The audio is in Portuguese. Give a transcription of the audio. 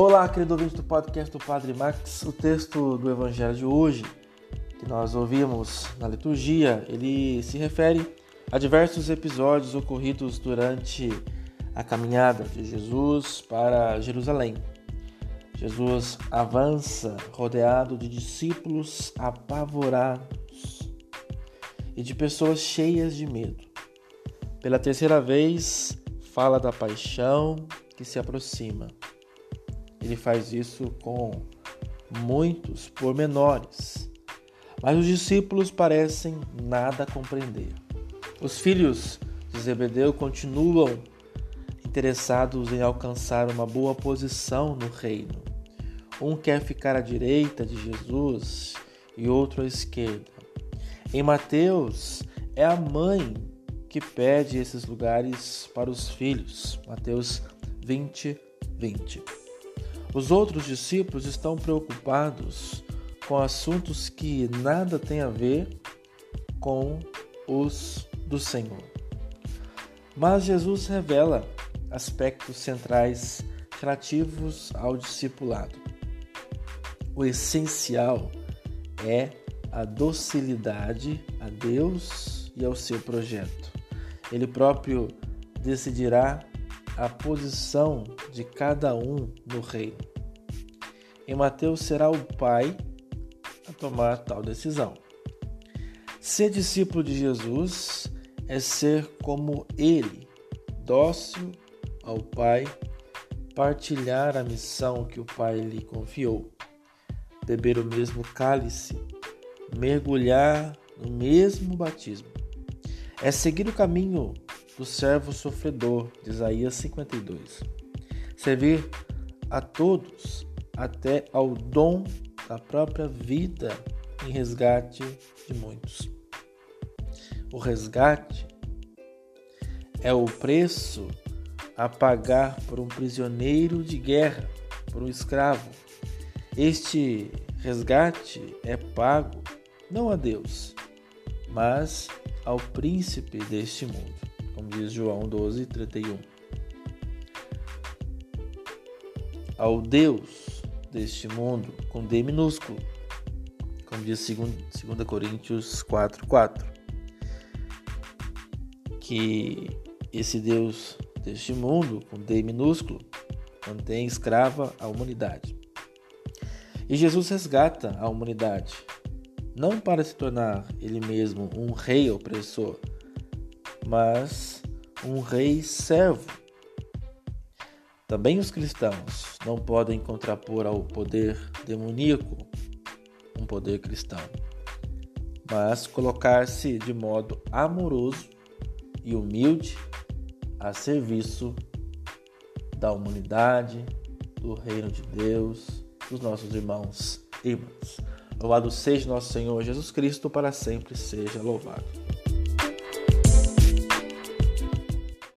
Olá, querido ouvinte do podcast do Padre Max. O texto do Evangelho de hoje, que nós ouvimos na liturgia, ele se refere a diversos episódios ocorridos durante a caminhada de Jesus para Jerusalém. Jesus avança rodeado de discípulos apavorados e de pessoas cheias de medo. Pela terceira vez, fala da paixão que se aproxima ele faz isso com muitos pormenores, mas os discípulos parecem nada compreender. Os filhos de Zebedeu continuam interessados em alcançar uma boa posição no reino. Um quer ficar à direita de Jesus e outro à esquerda. Em Mateus, é a mãe que pede esses lugares para os filhos. Mateus 20, 20. Os outros discípulos estão preocupados com assuntos que nada têm a ver com os do Senhor. Mas Jesus revela aspectos centrais relativos ao discipulado. O essencial é a docilidade a Deus e ao seu projeto. Ele próprio decidirá a posição de cada um no reino. Em Mateus será o Pai a tomar tal decisão. Ser discípulo de Jesus é ser como Ele, dócil ao Pai, partilhar a missão que o Pai lhe confiou, beber o mesmo cálice, mergulhar no mesmo batismo. É seguir o caminho do servo sofredor, de Isaías 52. Servir a todos até ao dom da própria vida em resgate de muitos. O resgate é o preço a pagar por um prisioneiro de guerra, por um escravo. Este resgate é pago não a Deus, mas ao príncipe deste mundo diz João 12, 31. Ao Deus deste mundo, com D minúsculo, como diz 2 Coríntios 4, 4. Que esse Deus deste mundo, com D minúsculo, mantém escrava a humanidade. E Jesus resgata a humanidade, não para se tornar ele mesmo um rei opressor, mas um rei servo. Também os cristãos não podem contrapor ao poder demoníaco um poder cristão, mas colocar-se de modo amoroso e humilde a serviço da humanidade, do reino de Deus, dos nossos irmãos e irmãs. Louvado seja nosso Senhor Jesus Cristo, para sempre seja louvado.